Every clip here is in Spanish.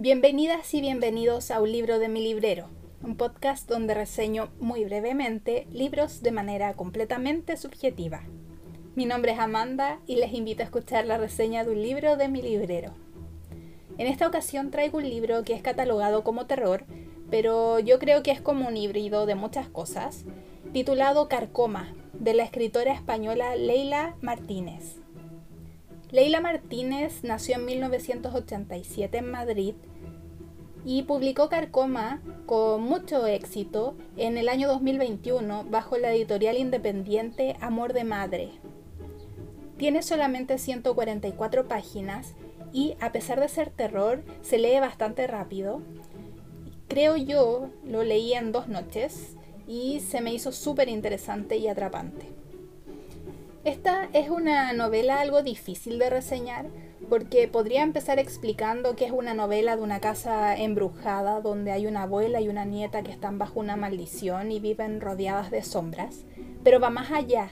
Bienvenidas y bienvenidos a Un libro de mi librero, un podcast donde reseño muy brevemente libros de manera completamente subjetiva. Mi nombre es Amanda y les invito a escuchar la reseña de un libro de mi librero. En esta ocasión traigo un libro que es catalogado como terror, pero yo creo que es como un híbrido de muchas cosas, titulado Carcoma, de la escritora española Leila Martínez. Leila Martínez nació en 1987 en Madrid y publicó Carcoma con mucho éxito en el año 2021 bajo la editorial independiente Amor de Madre. Tiene solamente 144 páginas y a pesar de ser terror se lee bastante rápido. Creo yo lo leí en dos noches y se me hizo súper interesante y atrapante. Esta es una novela algo difícil de reseñar porque podría empezar explicando que es una novela de una casa embrujada donde hay una abuela y una nieta que están bajo una maldición y viven rodeadas de sombras, pero va más allá.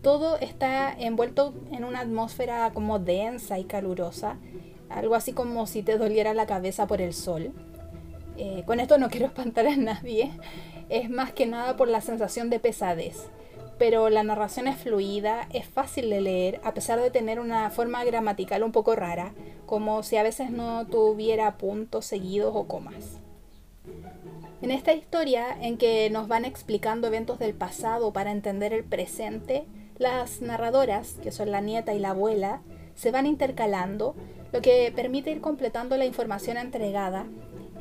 Todo está envuelto en una atmósfera como densa y calurosa, algo así como si te doliera la cabeza por el sol. Eh, con esto no quiero espantar a nadie, es más que nada por la sensación de pesadez pero la narración es fluida, es fácil de leer, a pesar de tener una forma gramatical un poco rara, como si a veces no tuviera puntos seguidos o comas. En esta historia, en que nos van explicando eventos del pasado para entender el presente, las narradoras, que son la nieta y la abuela, se van intercalando, lo que permite ir completando la información entregada,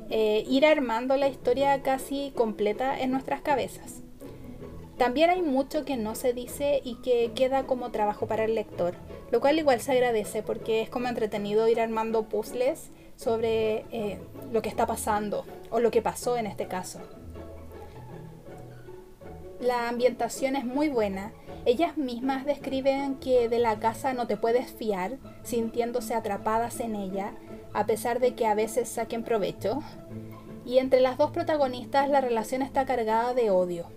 e ir armando la historia casi completa en nuestras cabezas. También hay mucho que no se dice y que queda como trabajo para el lector, lo cual igual se agradece porque es como entretenido ir armando puzzles sobre eh, lo que está pasando o lo que pasó en este caso. La ambientación es muy buena. Ellas mismas describen que de la casa no te puedes fiar, sintiéndose atrapadas en ella, a pesar de que a veces saquen provecho. Y entre las dos protagonistas la relación está cargada de odio,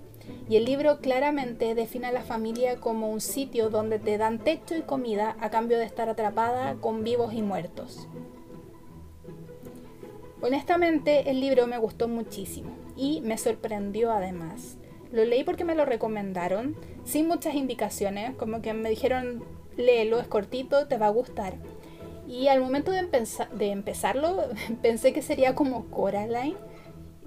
y el libro claramente define a la familia como un sitio donde te dan techo y comida a cambio de estar atrapada con vivos y muertos. Honestamente, el libro me gustó muchísimo y me sorprendió además. Lo leí porque me lo recomendaron, sin muchas indicaciones, como que me dijeron, léelo, es cortito, te va a gustar. Y al momento de, de empezarlo, pensé que sería como Coraline,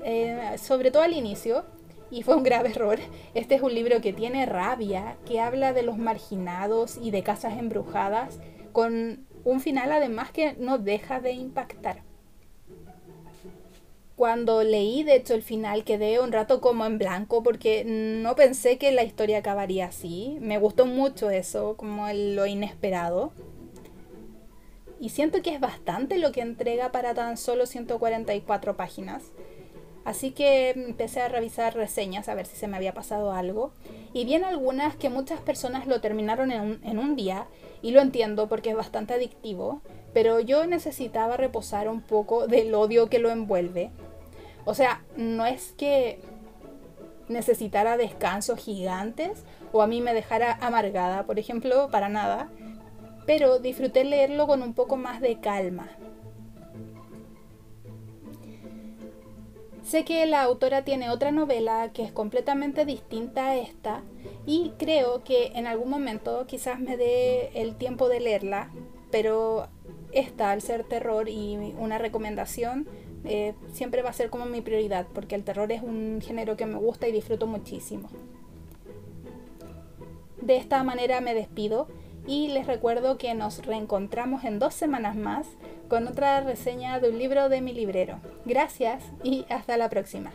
eh, sobre todo al inicio, y fue un grave error. Este es un libro que tiene rabia, que habla de los marginados y de casas embrujadas, con un final además que no deja de impactar. Cuando leí, de hecho, el final quedé un rato como en blanco porque no pensé que la historia acabaría así. Me gustó mucho eso, como lo inesperado. Y siento que es bastante lo que entrega para tan solo 144 páginas. Así que empecé a revisar reseñas a ver si se me había pasado algo. Y vi en algunas que muchas personas lo terminaron en un, en un, día. Y lo entiendo porque es bastante adictivo. Pero yo necesitaba reposar un poco del odio que lo envuelve. O sea, no es que necesitara descansos gigantes o a mí me dejara amargada, por ejemplo, para nada. Pero disfruté leerlo con un poco más de calma. Sé que la autora tiene otra novela que es completamente distinta a esta y creo que en algún momento quizás me dé el tiempo de leerla, pero esta al ser terror y una recomendación eh, siempre va a ser como mi prioridad porque el terror es un género que me gusta y disfruto muchísimo. De esta manera me despido y les recuerdo que nos reencontramos en dos semanas más con otra reseña de un libro de mi librero. Gracias y hasta la próxima.